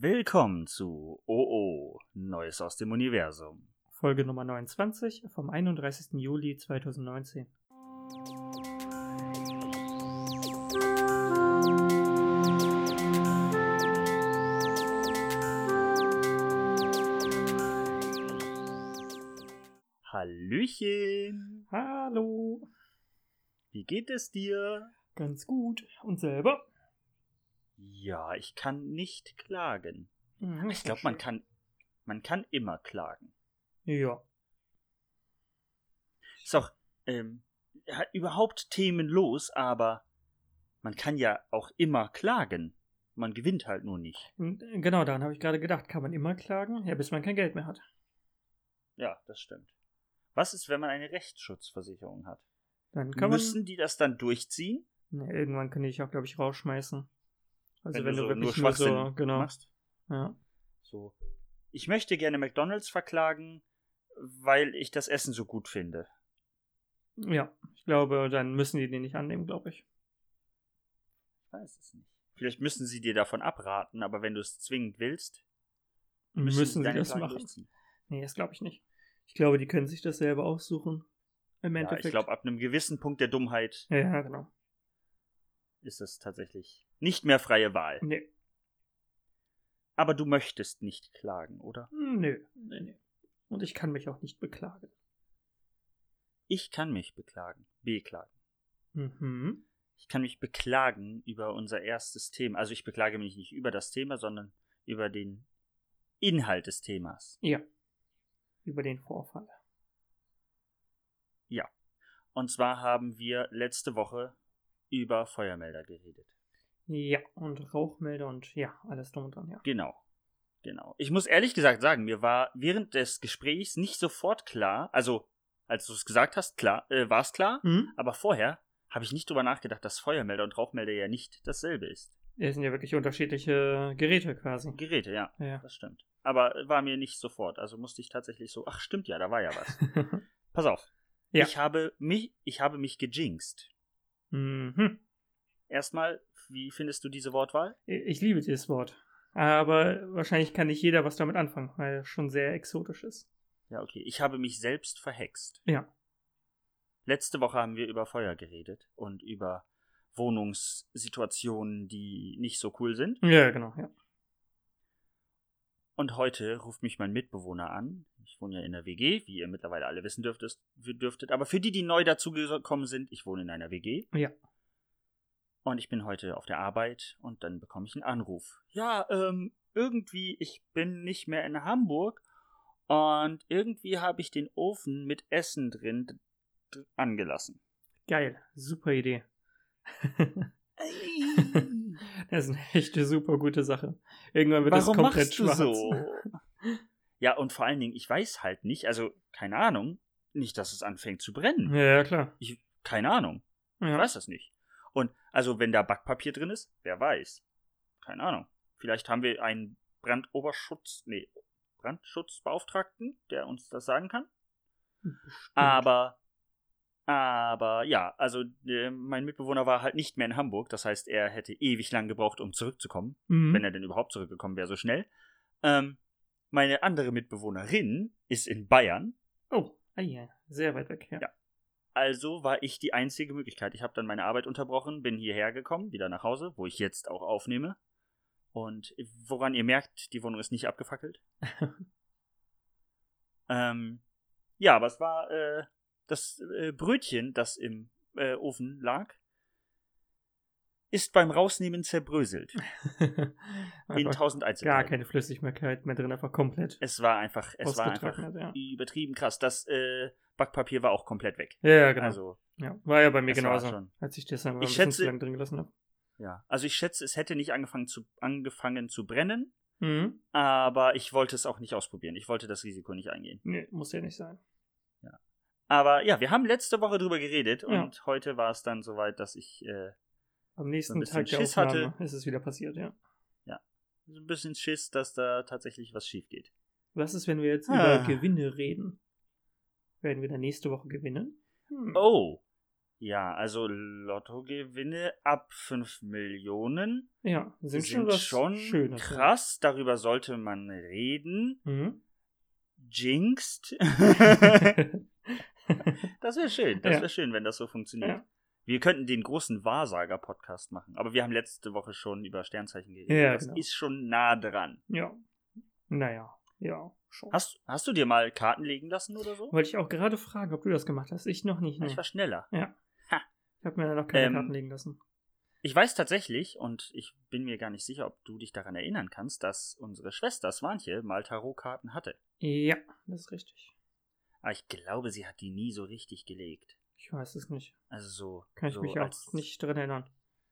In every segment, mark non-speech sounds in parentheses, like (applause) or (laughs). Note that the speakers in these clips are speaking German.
Willkommen zu OO, Neues aus dem Universum. Folge Nummer 29 vom 31. Juli 2019. Hallöchen, Hallo. wie geht es dir? Ganz gut. Und selber? Ja, ich kann nicht klagen. Mhm, Ich glaube, man kann, man kann immer klagen. Ja. Ist auch ähm, überhaupt themenlos, aber man kann ja auch immer klagen. Man gewinnt halt nur nicht. Äh, Genau daran habe ich gerade gedacht. Kann man immer klagen? Ja, bis man kein Geld mehr hat. Ja, das stimmt. Was ist, wenn man eine Rechtsschutzversicherung hat? Dann kann Müssen die das dann durchziehen? man. Ne, irgendwann kann ich auch, glaube ich, rausschmeißen. Also wenn, wenn, du, so wirklich nur nur Schwachsinn so, genau. machst? Ja. So. Ich möchte gerne McDonalds verklagen, weil ich das Essen so gut finde. ja, ich glaube, dann müssen die den nicht annehmen, glaube ich. Ich weiß es nicht. Vielleicht müssen sie dir davon abraten, aber wenn du es zwingend willst, Müssen, müssen, sie deine das machen? durchziehen. Nee, das glaube ich nicht. Ich glaube, die können sich das selber aussuchen. Im Ja, Endeffekt. ich glaube, ab einem gewissen Punkt der Dummheit Ja, ja, genau. Ist es tatsächlich nicht mehr freie Wahl. Nee. Aber du möchtest nicht klagen, oder? Nö, nee, nee. Und ich kann mich auch nicht beklagen. Ich kann mich beklagen. Beklagen. Mhm. Ich kann mich beklagen über unser erstes Thema. Also ich beklage mich nicht über das Thema, sondern über den Inhalt des Themas. Ja. Über den Vorfall. Ja. Und zwar haben wir letzte Woche über Feuermelder geredet. Ja, und Rauchmelder und ja, alles drum und dran, ja. Genau. Genau. Ich muss ehrlich gesagt sagen, mir war während des Gesprächs nicht sofort klar, also als du es gesagt hast, klar, äh, war es klar, Mhm. aber vorher habe ich nicht drüber nachgedacht, dass Feuermelder und Rauchmelder ja nicht dasselbe ist. Es sind ja wirklich unterschiedliche Geräte quasi. Geräte, ja, Ja. das stimmt. Aber war mir nicht sofort, also musste ich tatsächlich so, ach stimmt ja, da war ja was. (laughs) Pass auf. Ja. Ich habe mich, ich habe mich gejinxt. Mhm. Erstmal, wie findest du diese Wortwahl? Ich liebe dieses Wort. Aber wahrscheinlich kann nicht jeder was damit anfangen, weil es schon sehr exotisch ist. Ja, okay. Ich habe mich selbst verhext. Ja. Letzte Woche haben wir über Feuer geredet und über Wohnungssituationen, die nicht so cool sind. Ja, genau, ja. Und heute ruft mich mein Mitbewohner an. Ich wohne ja in der WG, wie ihr mittlerweile alle wissen dürftest, dürftet. Aber für die, die neu dazugekommen sind, ich wohne in einer WG. Ja. Und ich bin heute auf der Arbeit und dann bekomme ich einen Anruf. Ja, ähm, irgendwie, ich bin nicht mehr in Hamburg und irgendwie habe ich den Ofen mit Essen drin angelassen. Geil. Super Idee. (laughs) (laughs) das ist eine echte super gute Sache. Irgendwann wird Warum das komplett machst du schwarz. so? (laughs) Ja, und vor allen Dingen, ich weiß halt nicht, also keine Ahnung, nicht, dass es anfängt zu brennen. Ja, ja, klar. Ich, keine Ahnung, ich Ja. weiß das nicht. Und also, wenn da Backpapier drin ist, wer weiß. Keine Ahnung. Vielleicht haben wir einen Brandoberschutz, nee, Brandschutzbeauftragten, der uns das sagen kann. Bestimmt. Aber, aber ja, also äh, mein Mitbewohner war halt nicht mehr in Hamburg. Das heißt, er hätte ewig lang gebraucht, um zurückzukommen, Mhm. wenn er denn überhaupt zurückgekommen wäre, so schnell. Ähm, meine andere Mitbewohnerin ist in Bayern. Oh, ah, ja. sehr weit weg, ja. Ja. Also war ich die einzige Möglichkeit. Ich habe dann meine Arbeit unterbrochen, bin hierher gekommen, wieder nach Hause, wo ich jetzt auch aufnehme. Und woran ihr merkt, die Wohnung ist nicht abgefackelt. (laughs) ähm, ja, aber es war äh, das äh, Brötchen, das im äh, Ofen lag, ist beim Rausnehmen zerbröselt. (laughs) in Einfach tausend gar Einzelteile. keine Flüssigkeit mehr drin, einfach komplett Es war einfach, es war einfach ja. übertrieben krass. Das äh, Backpapier war auch komplett weg. Ja, ja, genau. Also ja. War ja bei mir genauso, schon- als ich das dann mal Ich ein bisschen schätze- zu lange drin gelassen habe. Ja, also ich schätze, es hätte nicht angefangen zu, angefangen zu brennen, Mhm. aber ich wollte es auch nicht ausprobieren. Ich wollte das Risiko nicht eingehen. Nee, muss ja nicht sein. Aber ja, wir haben letzte Woche drüber geredet Ja. und heute war es dann soweit, dass ich äh, Am nächsten bisschen Tag der Schiss Aufnahme hatte. ist es wieder passiert, ja. so ein bisschen Schiss, dass da tatsächlich was schief geht. Was ist, wenn wir jetzt Ah. über Gewinne reden? Werden wir dann nächste Woche gewinnen? Hm. Oh, Ja, also Lottogewinne ab 5 Millionen Ja, sind, sind, schon schon krass. Darüber sollte man reden. Ja. Mhm. Jinxed. (laughs) (laughs) (laughs) das wäre schön. Das Ja. wäre schön, wenn das so funktioniert. Ja. Wir könnten den großen Wahrsager-Podcast machen. Aber wir haben letzte Woche schon über Sternzeichen geredet. Ja, das genau. ist schon nah dran. ja. Naja, ja, schon. Hast, hast du dir mal Karten legen lassen oder so? Wollte ich auch gerade fragen, ob du das gemacht hast. Ich noch nicht. Ich Nee. war schneller. Ich habe mir noch keine Ähm, Karten legen lassen. Ich weiß tatsächlich, und ich bin mir gar nicht sicher, ob du dich daran erinnern kannst, dass unsere Schwester Swanche mal Tarotkarten hatte. Ja, das ist richtig. Aber ich glaube, sie hat die nie so richtig gelegt. Ich weiß es nicht. Also so. Kann ich so mich auch nicht dran erinnern.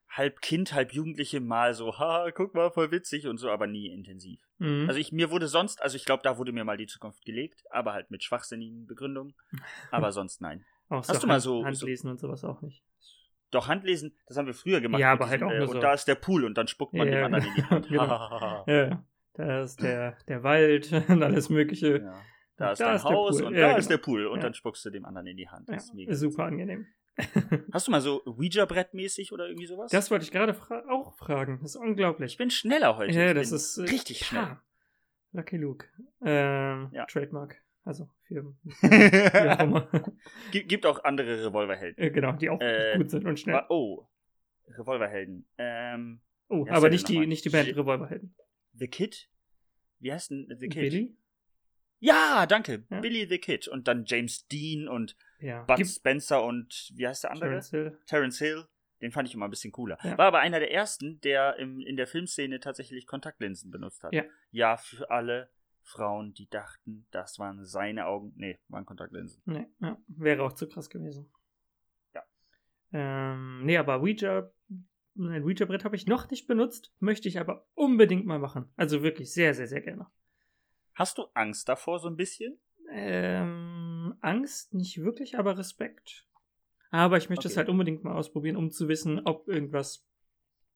Halb Kind, halb Jugendliche mal so, ha, guck mal, voll witzig und so, aber nie intensiv. Mhm. Also ich, mir wurde sonst, also ich glaube, da wurde mir mal die Zukunft gelegt, aber halt mit schwachsinnigen Begründungen. Aber sonst nein. (laughs) auch hast du mal so- Handlesen und sowas auch nicht. Doch Handlesen, das haben wir früher gemacht. Ja, aber halt auch äh, nur Und so. da ist der Pool und dann spuckt man Ja, dem anderen in die (laughs) Hand. genau. (laughs) Ja, da ist der, der Wald und alles Mögliche. ja. Da ist Da dein ist Haus und Ja, da genau. ist der Pool und Ja. dann spuckst du dem anderen in die Hand. Ja, Das ist mega. super angenehm. (laughs) (laughs) Hast du mal so Ouija-Brett-mäßig oder irgendwie sowas? Das wollte ich gerade fra auch fragen. Das ist unglaublich. ich bin schneller heute. ja, ich das ist äh, richtig schnell. ja. Lucky Luke. Ähm, Ja. Trademark. Also für (laughs) immer. Gibt auch andere Revolverhelden. Äh, genau, die auch Äh, gut sind und schnell. Oh, Revolverhelden. Ähm, Oh, aber nicht die, nicht die Band Revolverhelden. The Kid? Wie heißt denn The Kid? Billy? Ja, danke. Ja. Billy the Kid. Und dann James Dean und Ja. Bud Gibt- Spencer und wie heißt der andere? Terence Hill. Terence Hill. Den fand ich immer ein bisschen cooler. Ja. War aber einer der ersten, der im, in der Filmszene tatsächlich Kontaktlinsen benutzt hat. Ja. Ja, für alle Frauen, die dachten, das waren seine Augen. Nee, waren Kontaktlinsen. Nee, ja, wäre auch zu krass gewesen. Ja. Ähm, nee, aber Ouija, ein Ouija-Brett habe ich noch nicht benutzt, möchte ich aber unbedingt mal machen. Also wirklich sehr, sehr, sehr gerne. Hast du Angst davor so ein bisschen? Ähm, Angst nicht wirklich, aber Respekt. Aber ich möchte es Okay. halt unbedingt mal ausprobieren, um zu wissen, ob irgendwas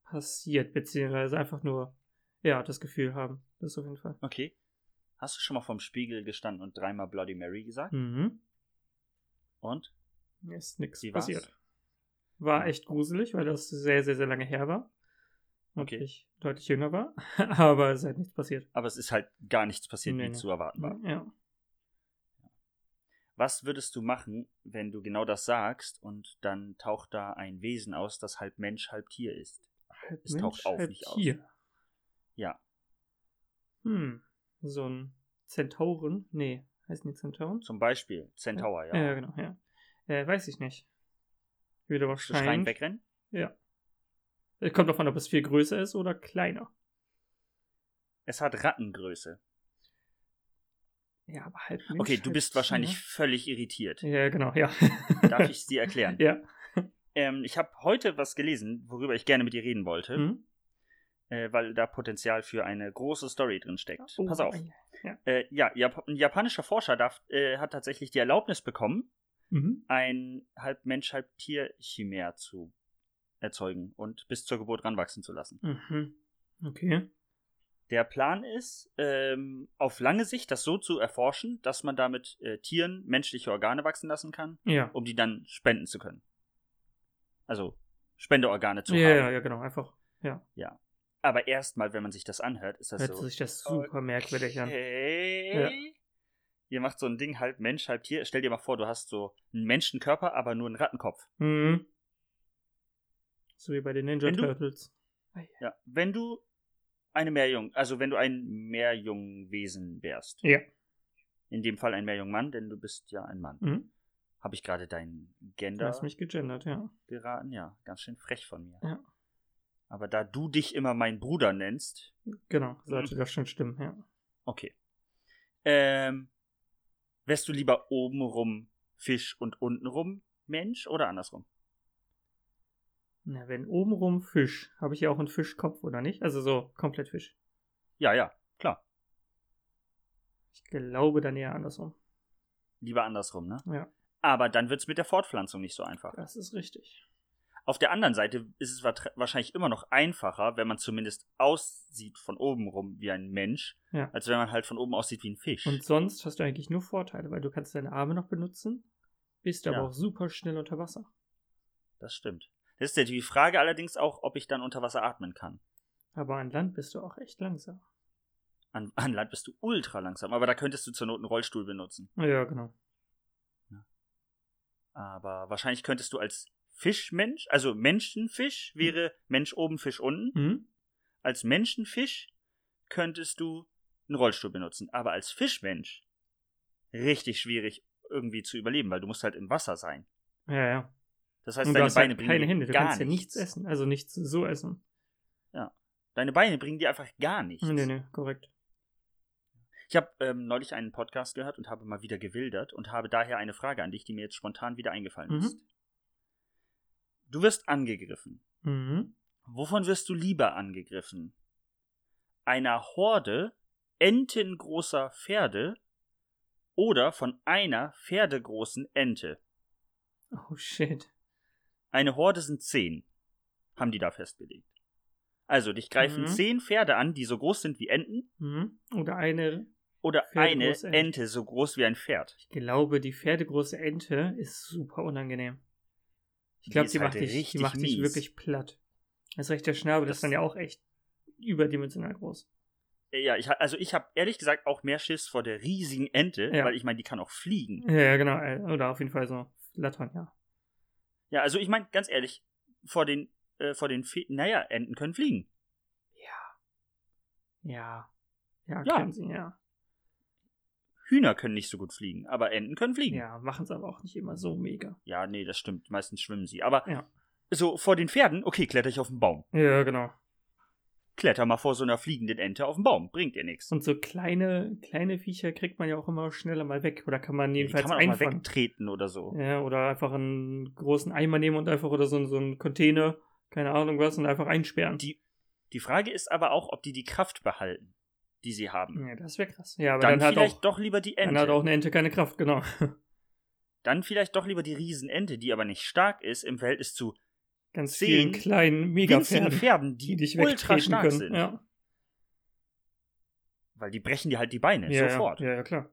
passiert, beziehungsweise einfach nur, ja, das Gefühl haben. Das auf jeden Fall. Okay. Hast du schon mal vorm Spiegel gestanden und dreimal Bloody Mary gesagt? Mhm. Und? Ist nichts war's? passiert. War echt gruselig, weil das sehr, sehr, sehr lange her war. Okay. ich deutlich jünger war. (laughs) (laughs) Aber es ist halt nichts passiert. Aber es ist halt gar nichts passiert, Nee, wie nee. zu erwarten war. Ja. Was würdest du machen, wenn du genau das sagst und dann taucht da ein Wesen aus, das halb Mensch, halb Tier ist? Halb Es taucht auf, nicht aus. Tier. Ja. Hm. So ein Zentauren? Nee, heißen die Zentauren? Zum Beispiel Centaur, ja. Ja, genau, ja. Äh, weiß ich nicht. Würde Willst du wahrscheinlich. wegrennen? Ja. Es kommt davon, ob es viel größer ist oder kleiner. Es hat Rattengröße. Ja, aber halb Mensch, Okay, du bist Tier. wahrscheinlich völlig irritiert. Ja, genau, ja. Darf (laughs) ich es dir erklären? Ja. Ähm, ich habe heute was gelesen, worüber ich gerne mit dir reden wollte, Hm? äh, weil da Potenzial für eine große Story drin steckt. Oh, Pass auf. Ja. Äh, ja, Jap ein japanischer Forscher darf, äh, hat tatsächlich die Erlaubnis bekommen, Mhm. ein halb Mensch, halb Tier Chimär zu erzeugen und bis zur Geburt ranwachsen zu lassen. Mhm. Okay. Der Plan ist, ähm, auf lange Sicht das so zu erforschen, dass man damit äh, Tieren menschliche Organe wachsen lassen kann, Ja. um die dann spenden zu können. Also Spendeorgane zu Ja, haben. ja, ja, genau, einfach. Ja. Aber erstmal, wenn man sich das anhört, ist das Hört so. sich das super merkwürdig an. Okay. Ihr macht so ein Ding halb Mensch, halb Tier. Stell dir mal vor, du hast so einen Menschenkörper, aber nur einen Rattenkopf. Mhm. So wie bei den Ninja Wenn du- Turtles. Ja. Wenn du eine Meerjung, also wenn du ein Meerjungwesen wärst. Ja. In dem Fall ein Meerjungmann, denn du bist ja ein Mann. Mhm. Habe ich gerade dein Du Gender hast mich gegendert, ja. geraten? Ja, ganz schön frech von mir. Ja. Aber da du dich immer mein Bruder nennst, Genau, sollte das schon stimmen, ja. okay. Ähm, wärst du lieber obenrum Fisch und untenrum Mensch oder andersrum? Na, wenn obenrum Fisch, habe ich ja auch einen Fischkopf, oder nicht? Also so komplett Fisch. Ja, ja, klar. Ich glaube dann eher andersrum. Lieber andersrum, ne? Ja, Aber dann wird's mit der Fortpflanzung nicht so einfach. das ist richtig. Auf der anderen Seite ist es wa- wahrscheinlich immer noch einfacher, wenn man zumindest aussieht von oben rum wie ein Mensch, Ja. als wenn man halt von oben aussieht wie ein Fisch. Und sonst hast du eigentlich nur Vorteile, weil du kannst deine Arme noch benutzen, bist aber Ja. auch super schnell unter Wasser. das stimmt. Das ist ja die Frage allerdings auch, ob ich dann unter Wasser atmen kann. Aber an Land bist du auch echt langsam. An, an Land bist du ultra langsam, aber da könntest du zur Not einen Rollstuhl benutzen. Ja, genau. Aber wahrscheinlich könntest du als Fischmensch, also Menschenfisch wäre Mensch oben, Fisch unten. Mhm. Als Menschenfisch könntest du einen Rollstuhl benutzen. Aber als Fischmensch richtig schwierig irgendwie zu überleben, weil du musst halt im Wasser sein. Ja, ja. Das heißt, Und deine hast Beine halt bringen keine dir Hände, du gar kannst ja nichts nichts. essen. Also nichts so essen. Deine Beine bringen dir einfach gar nichts. Nee, nee, korrekt. Ich habe ähm, neulich einen Podcast gehört und habe mal wieder gewildert und habe daher eine Frage an dich, die mir jetzt spontan wieder eingefallen Mhm. ist. Du wirst angegriffen. Mhm. Wovon wirst du lieber angegriffen? Einer Horde entengroßer Pferde oder von einer pferdegroßen Ente? Oh shit. Eine Horde sind zehn, haben die da festgelegt. Also, dich greifen Mhm. zehn Pferde an, die so groß sind wie Enten, Mhm. Oder eine, oder eine Ente. So groß wie ein Pferd. ich glaube, die pferdegroße Ente ist super unangenehm. Ich glaube, die, halt macht dich, die macht dich wirklich platt. Das recht der Schnabel, das, ist dann ja auch echt überdimensional groß. Ja, ich, also ich habe ehrlich gesagt auch mehr Schiss vor der riesigen Ente, Ja. weil ich meine, die kann auch fliegen. Ja, genau. äh, Oder auf jeden Fall so Flattern, ja. Ja, also ich meine, ganz ehrlich, vor den, äh, vor den, Fe naja, Enten können fliegen. Ja. Ja, Ja. können sie, ja. Hühner können nicht so gut fliegen, aber Enten können fliegen. Ja, machen es aber auch nicht immer so mega. Ja, nee, das stimmt. Meistens schwimmen sie. Aber Ja. so vor den Pferden, okay, kletter ich auf den Baum. Ja, genau. Kletter mal vor so einer fliegenden Ente auf den Baum. Bringt dir nichts. Und so kleine, kleine Viecher kriegt man ja auch immer schneller mal weg. Oder kann man Die jedenfalls kann man auch mal wegtreten oder so. Ja, oder einfach einen großen Eimer nehmen und einfach oder so, so einen Container, keine Ahnung was, und einfach einsperren. Die, die Frage ist aber auch, ob die die Kraft behalten, die sie haben. ja, das wäre krass. Ja, aber dann dann, hat vielleicht auch, doch lieber die dann Ente. hat auch eine Ente keine Kraft, genau. Dann vielleicht doch lieber die Riesenente, die aber nicht stark ist im Verhältnis zu Ganz Zehn vielen kleinen Mega-Pferden, Pferden, die die, dich ultra stark können. sind. Ja. Weil die brechen dir halt die Beine Ja, sofort. Ja, ja, klar.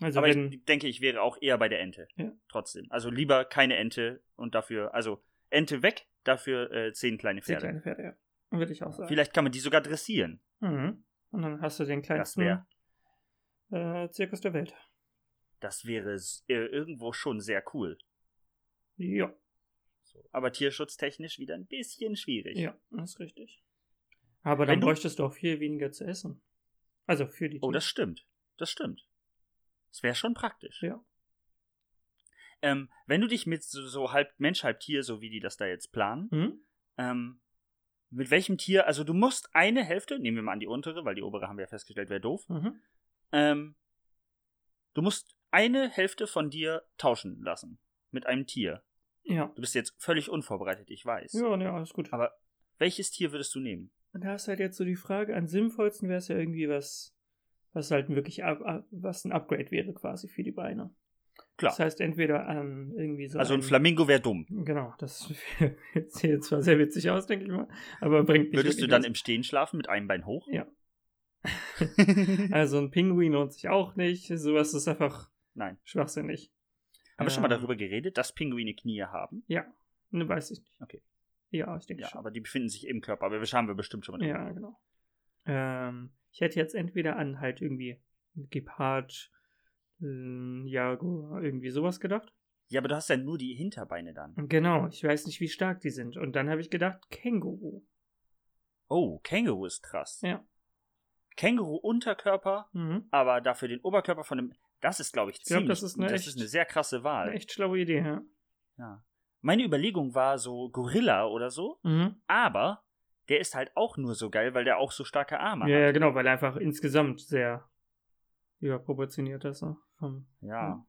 Also aber wenn, ich denke, ich wäre auch eher bei der Ente. Ja. Trotzdem. Also lieber keine Ente und dafür, also Ente weg, dafür äh, zehn kleine Pferde. kleine Pferde, ja. Würde ich auch sagen. Vielleicht kann man die sogar dressieren. Mhm. Und dann hast du den kleinsten äh, Zirkus der Welt. das wäre äh, irgendwo schon sehr cool. Ja, So. Aber tierschutztechnisch wieder ein bisschen schwierig. ja, das ist richtig. Aber dann Wenn bräuchtest du auch viel weniger zu essen. Also für die Oh, Tiere. das stimmt. Das stimmt. Das wäre schon praktisch. Ja. Ähm, wenn du dich mit so, so halb Mensch, halb Tier, so wie die das da jetzt planen, Hm? ähm, mit welchem Tier, also du musst eine Hälfte, nehmen wir mal an die untere, weil die obere haben wir ja festgestellt, wäre doof. Mhm. Ähm, du musst eine Hälfte von dir tauschen lassen mit einem Tier. Ja. Du bist jetzt völlig unvorbereitet, ich weiß. Ja, ne, alles gut. Aber welches Tier würdest du nehmen? Und da ist halt jetzt so die Frage, am sinnvollsten wäre es ja irgendwie was, was halt wirklich, ab, ab, was ein Upgrade wäre quasi für die Beine. Klar. Das heißt, entweder an irgendwie so. also ein Flamingo wäre dumm. Genau, das (laughs) sieht zwar sehr witzig aus, denke ich mal, aber bringt nicht Würdest du dann was. im Stehen schlafen mit einem Bein hoch? Ja. (laughs) Also ein Pinguin lohnt sich auch nicht. Sowas ist einfach Nein. schwachsinnig. Haben wir schon mal darüber geredet, dass Pinguine Knie haben? Ja, ne, weiß ich nicht. Okay. Ja, ich denke Ja, schon. aber die befinden sich im Körper. Aber das haben wir bestimmt schon mal Ja, genau. Ähm, ich hätte jetzt entweder an halt irgendwie Gepard, äh, Jaguar, irgendwie sowas gedacht. Ja, aber du hast ja nur die Hinterbeine dann. Genau, ich weiß nicht, wie stark die sind. Und dann habe ich gedacht, Känguru. Oh, Känguru ist krass. Ja. Känguru Unterkörper, Mhm. aber dafür den Oberkörper von dem. Das ist, glaube ich, Ich glaub, ziemlich. das ist eine das echt- ist eine sehr krasse Wahl. Eine echt schlaue Idee, ja. Ja. Meine Überlegung war so Gorilla oder so, Mhm. aber der ist halt auch nur so geil, weil der auch so starke Arme Ja, ja, hat. genau, weil er einfach insgesamt sehr überproportioniert ist. So. Vom, Ja.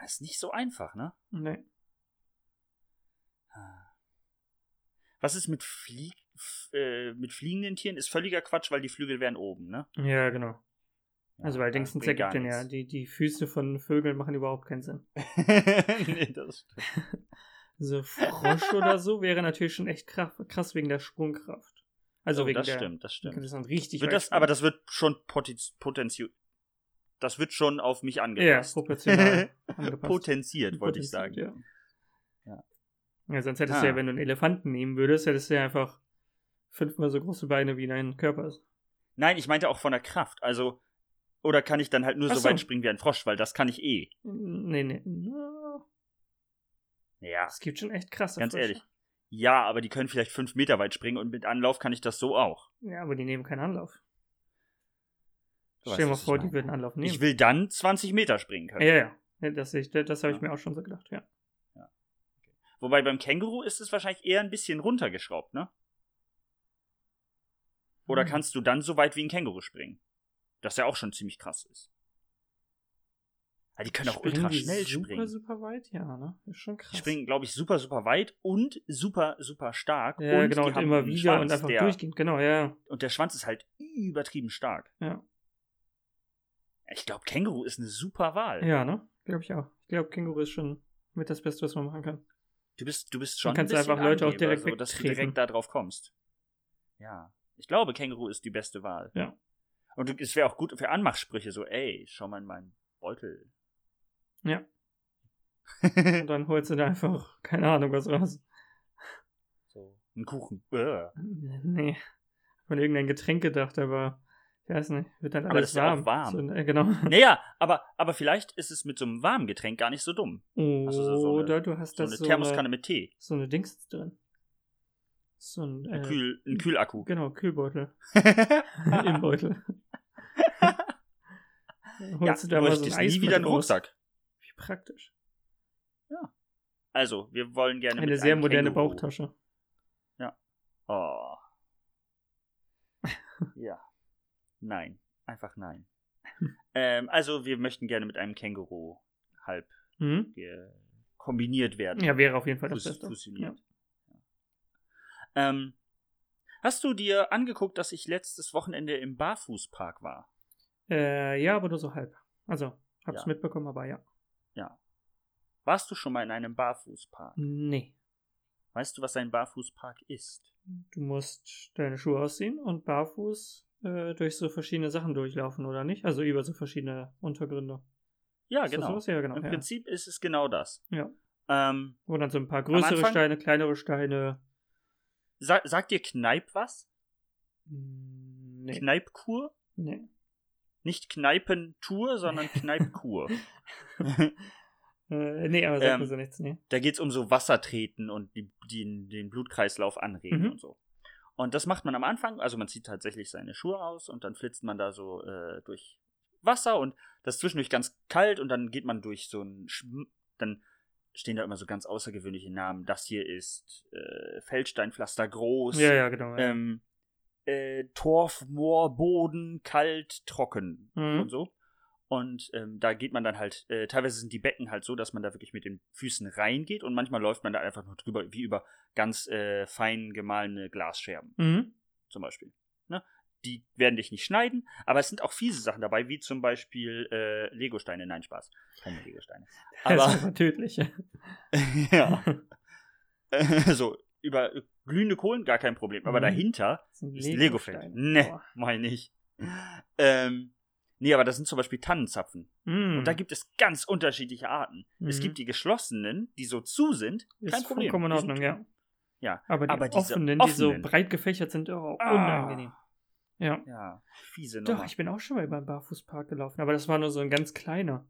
Das ist nicht so einfach, ne? nee. Was ist mit, Flie äh, mit fliegenden Tieren? Ist völliger Quatsch, weil die Flügel wären oben, ne? Ja, genau. Also, weil Ja, Dingsens ergibt denn ja, die, die Füße von Vögeln machen überhaupt keinen Sinn. (laughs) (laughs) nee, das stimmt. So Frosch oder so wäre natürlich schon echt krass, wegen der Sprungkraft. Also oh, wegen das der, stimmt, das stimmt. Das richtig Wird das, aber das wird schon potenziell. Das wird schon auf mich ja, angepasst. proportional (laughs) angepasst. Potenziert, wollte ich Potenziert, sagen. Ja, sonst hättest Ah. du ja, wenn du einen Elefanten nehmen würdest, hättest du ja einfach fünfmal so große Beine wie dein Körper ist. Nein, ich meinte auch von der Kraft. Also, oder kann ich dann halt nur Ach so so. weit springen wie ein Frosch, weil das kann ich eh. Nee, nee. Ja, Es gibt schon echt krasse ganz Frösche. ehrlich. Ja, aber die können vielleicht fünf Meter weit springen und mit Anlauf kann ich das so auch. Ja, aber die nehmen keinen Anlauf. Du Stell dir mal vor, die würden Anlauf nehmen. Ich will dann 20 Meter springen können. ja, ja. ja das ich, das habe ich Ja. mir auch schon so gedacht, ja. Wobei beim Känguru ist es wahrscheinlich eher ein bisschen runtergeschraubt, ne? Oder Hm. kannst du dann so weit wie ein Känguru springen? Das ja auch schon ziemlich krass ist. Ja, die können auch Springen ultra schnell super, springen. super weit? Ja, ne? Ist schon krass. Die springen, glaube ich, super, super weit und super, super stark. ja, und genau, und immer wieder Schwanz, und einfach der, durchgehend. Genau, ja. Und der Schwanz ist halt übertrieben stark. Ja, Ich glaube, Känguru ist eine super Wahl. ja ne? Glaube ich auch. Ich glaube, Känguru ist schon mit das Beste, was man machen kann. Du bist, du bist schon kannst ein einfach Leute auch direkt so, dass du direkt da drauf kommst. Ja. Ich glaube, Känguru ist die beste Wahl. Ja. Und es wäre auch gut für Anmachsprüche, so, ey, schau mal in meinen Beutel. Ja. (laughs) Und dann holst du da einfach, keine Ahnung, was raus. so, ein Kuchen. Nee. Von irgendein Getränk gedacht, aber ich weiß nicht, wird dann Aber alles das ist ja auch warm. warm. So, äh, genau. Naja, aber, aber vielleicht ist es mit so einem warmen Getränk gar nicht so dumm. Also so- so eine- Oder du hast So das eine Thermoskanne eine, mit Tee. so eine Dings drin. So ein, Ein, äh, Kühl, ein Kühlakku. Genau, Kühlbeutel. (laughs) (laughs) Im Beutel. Holst ja, du da mal so ein Eis nie wieder einen. Rucksack. Wie praktisch. Also, wir wollen gerne Eine sehr moderne Känguru. Bauchtasche. Oh. (laughs) ja. Nein. Einfach nein. ähm, also, wir möchten gerne mit einem Känguru halb Mhm. kombiniert werden. Ja, wäre auf jeden Fall das Fus- Beste. fusioniert. Ähm, hast du dir angeguckt, dass ich letztes Wochenende im Barfußpark war? Äh, ja, aber nur so halb. Also, hab's Ja. mitbekommen, aber ja. Ja. Warst du schon mal in einem Barfußpark? Nee. Weißt du, was ein Barfußpark ist? Du musst deine Schuhe ausziehen und barfuß äh, durch so verschiedene Sachen durchlaufen, oder nicht? Also über so verschiedene Untergründe. Ja, Ist genau. Ja, genau. Im ja. Prinzip ist es genau das. Ja. Ähm, Wo dann so ein paar größere Anfang- Steine, kleinere Steine. sa sagt dir Kneip was? Mm, Nee. Kneipkur? nee. Nicht Kneipentour, sondern Kneipkur. (laughs) Äh, nee, aber sagt Ähm, mir so nichts, nee. da geht es um so Wassertreten und die, die, den Blutkreislauf anregen Mhm. und so. Und das macht man am Anfang, also man zieht tatsächlich seine Schuhe aus und dann flitzt man da so äh, durch Wasser und das ist zwischendurch ganz kalt und dann geht man durch so ein, Schm dann stehen da immer so ganz außergewöhnliche Namen. Das hier ist äh, Feldsteinpflaster groß, Ja, ja, genau. Ja. ähm, äh, Torf, Moor, Boden, kalt, trocken Mhm. und so. Und ähm, da geht man dann halt, äh, teilweise sind die Becken halt so, dass man da wirklich mit den Füßen reingeht und manchmal läuft man da einfach nur drüber, wie über ganz äh, fein gemahlene Glasscherben Mhm. zum Beispiel. Ne? Die werden dich nicht schneiden, aber es sind auch fiese Sachen dabei, wie zum Beispiel äh, Legosteine. Nein, Spaß. Keine Legosteine. (laughs) Das ist Aber, tödlich. ja. (laughs) (laughs) So, über glühende Kohlen gar kein Problem. Aber Mhm. dahinter Das sind ist ein Lego-Feld. Legosteine. Ne, meine ich. Ähm, nee, aber das sind zum Beispiel Tannenzapfen. Mhm. Und da gibt es ganz unterschiedliche Arten. Es Mhm. gibt die geschlossenen, die so zu sind. ist Kein Problem. vollkommen in Ordnung, ja. Ja, Aber die aber diese offenen, die so offenen- breit gefächert sind, oh, Ah. unangenehm. Ja. Ja, fiese Doch, Nummer. ich bin auch schon mal beim Barfußpark gelaufen, aber das war nur so ein ganz kleiner.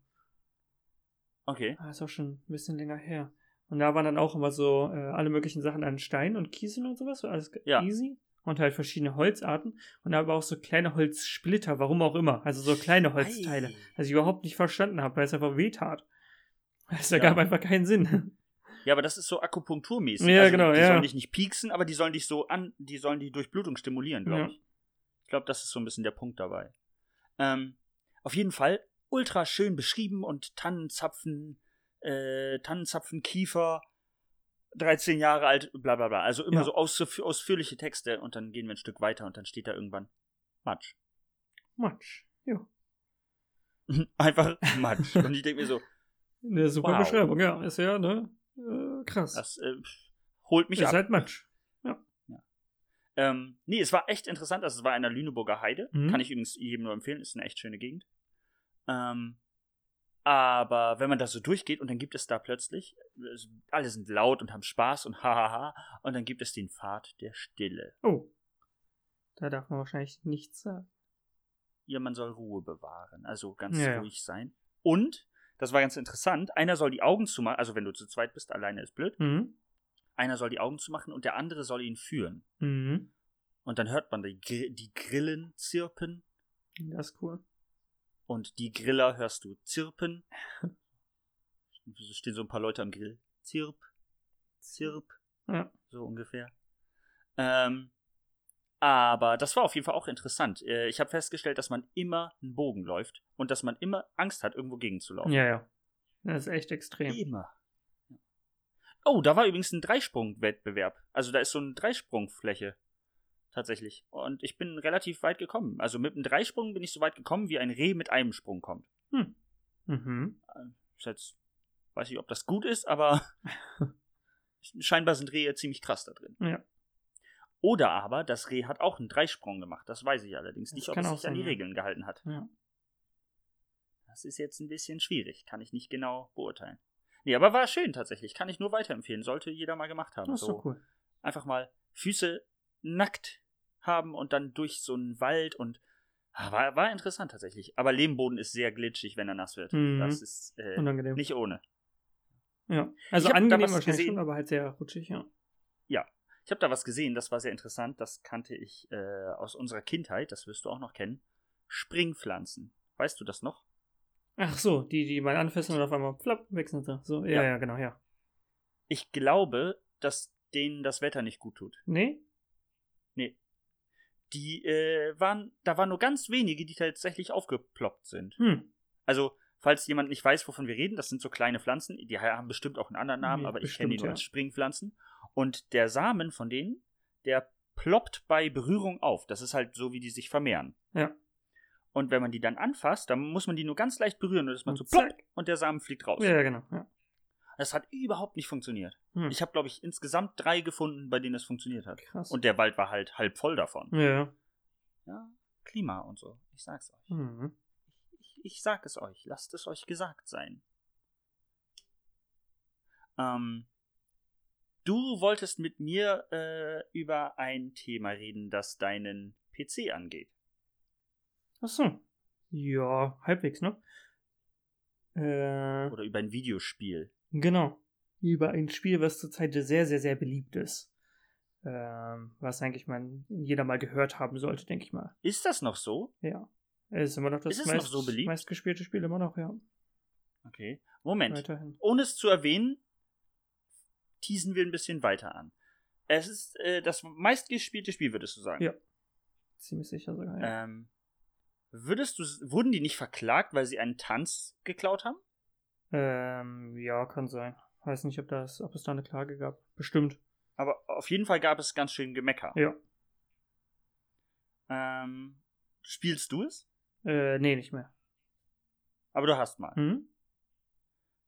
Okay. Ah, ist auch schon ein bisschen länger her. Und da waren dann auch immer so äh, alle möglichen Sachen an Stein und Kieseln und sowas, so alles Ja. easy. Und halt verschiedene Holzarten und aber auch so kleine Holzsplitter, warum auch immer. Also so kleine Holzteile. Ei. Was ich überhaupt nicht verstanden habe, weil es einfach weh tat. Es Ja. ergab einfach keinen Sinn. Ja, aber das ist so akupunkturmäßig. Ja, also genau, Die ja. sollen dich nicht pieksen, aber die sollen dich so an, die sollen die Durchblutung stimulieren, glaube Ja. ich. Ich glaube, das ist so ein bisschen der Punkt dabei. Ähm, auf jeden Fall ultra schön beschrieben und Tannenzapfen, äh, Tannenzapfen, Kiefer, 13 Jahre alt, bla bla bla. Also immer Ja. so ausf ausführliche Texte und dann gehen wir ein Stück weiter und dann steht da irgendwann Matsch. Matsch. Ja. (laughs) Einfach Matsch. und ich denke mir so, Eine super Wow. Beschreibung, ja. Ist ja, ne? Äh, krass. das äh, holt mich ist ab. halt Matsch. Ähm, nee, es war echt interessant. Also es war in der Lüneburger Heide. Mhm. Kann ich übrigens jedem nur empfehlen. Ist eine echt schöne Gegend. Ähm, Aber wenn man da so durchgeht und dann gibt es da plötzlich, alle sind laut und haben Spaß und hahaha, und dann gibt es den Pfad der Stille. Oh. Da darf man wahrscheinlich nichts sagen. Ja, man soll Ruhe bewahren, also ganz Ja, ja. ruhig sein. Und, das war ganz interessant, einer soll die Augen zumachen, also wenn du zu zweit bist, alleine ist blöd, Mhm. einer soll die Augen zumachen und der andere soll ihn führen. Mhm. Und dann hört man die, die Grillen zirpen Das ist cool. Und die Griller hörst du zirpen. Es stehen so ein paar Leute am Grill. Zirp, zirp, Ja. so ungefähr. Ähm, aber das war auf jeden Fall auch interessant. Äh, Ich habe festgestellt, dass man immer einen Bogen läuft und dass man immer Angst hat, irgendwo gegenzulaufen. Ja, ja. Das ist echt extrem. Immer. Oh, da war übrigens ein Dreisprung-Wettbewerb. Also da ist so eine Dreisprungfläche. Tatsächlich. Und ich bin relativ weit gekommen. Also mit einem Dreisprung bin ich so weit gekommen, wie ein Reh mit einem Sprung kommt. Hm. Mhm. Ist jetzt, weiß ich, ob das gut ist, aber (laughs) scheinbar sind Rehe ziemlich krass da drin. Ja. Oder aber das Reh hat auch einen Dreisprung gemacht. Das weiß ich allerdings Das nicht, ob es sich an die sein, ja. Regeln gehalten hat. Ja. Das ist jetzt ein bisschen schwierig. Kann ich nicht genau beurteilen. Nee, aber war schön tatsächlich. Kann ich nur weiterempfehlen. Sollte jeder mal gemacht haben. Das ist so so cool. einfach mal Füße nackt haben und dann durch so einen Wald und Ah, war, war interessant tatsächlich. Aber Lehmboden ist sehr glitschig, wenn er nass wird. Mhm. Das ist äh, Unangenehm. nicht ohne. Ja. Also angenehm was wahrscheinlich gesehen. schon, aber halt sehr rutschig, ja. Ich habe da was gesehen, das war sehr interessant. Das kannte ich äh, aus unserer Kindheit, das wirst du auch noch kennen. Springpflanzen. Weißt du das noch? Ach so, die, die mal anfassen und auf einmal flapp, sind sie. So, ja, Ja. ja, genau, ja. Ich glaube, dass denen das Wetter nicht gut tut. Nee. Die äh, waren, da waren nur ganz wenige, die tatsächlich aufgeploppt sind. Hm. Also, falls jemand nicht weiß, wovon wir reden, das sind so kleine Pflanzen, die haben bestimmt auch einen anderen Namen, Nee, aber ich kenne die bestimmt, nur ja. als Springpflanzen. Und der Samen von denen, der ploppt bei Berührung auf. Das ist halt so, wie die sich vermehren. Ja. Und wenn man die dann anfasst, dann muss man die nur ganz leicht berühren und das macht so plopp und der Samen fliegt raus. Ja, ja, genau. Ja. Das hat überhaupt nicht funktioniert. Hm. Ich habe, glaube ich, insgesamt drei gefunden, bei denen es funktioniert hat. Krass. Und der Wald war halt halb voll davon. ja. Ja, Klima und so. Ich sag's euch. Mhm. Ich, ich sag es euch. Lasst es euch gesagt sein. Ähm, du wolltest mit mir äh, über ein Thema reden, das deinen PC angeht. Ach so. Ja, halbwegs, ne? Äh, Oder über ein Videospiel. Genau. Über ein Spiel, was zurzeit sehr, sehr, sehr beliebt ist. Ähm, was eigentlich man jeder mal gehört haben sollte, denke ich mal. Ist das noch so? Ja. Es ist immer noch das Ist es noch meist, so beliebt? meistgespielte Spiel, immer noch, ja. Okay. Moment. Weiterhin. Ohne es zu erwähnen, teasen wir ein bisschen weiter an. Es ist äh, das meistgespielte Spiel, würdest du sagen. Ja. Ziemlich sicher sogar, ja. Ähm, würdest du, wurden die nicht verklagt, weil sie einen Tanz geklaut haben? Ähm, ja, kann sein. Weiß nicht, ob, das, ob es da eine Klage gab. Bestimmt. Aber auf jeden Fall gab es ganz schön Gemecker. Ja. Ähm, spielst du es? Äh, nee, nicht mehr. Aber du hast mal. Hm?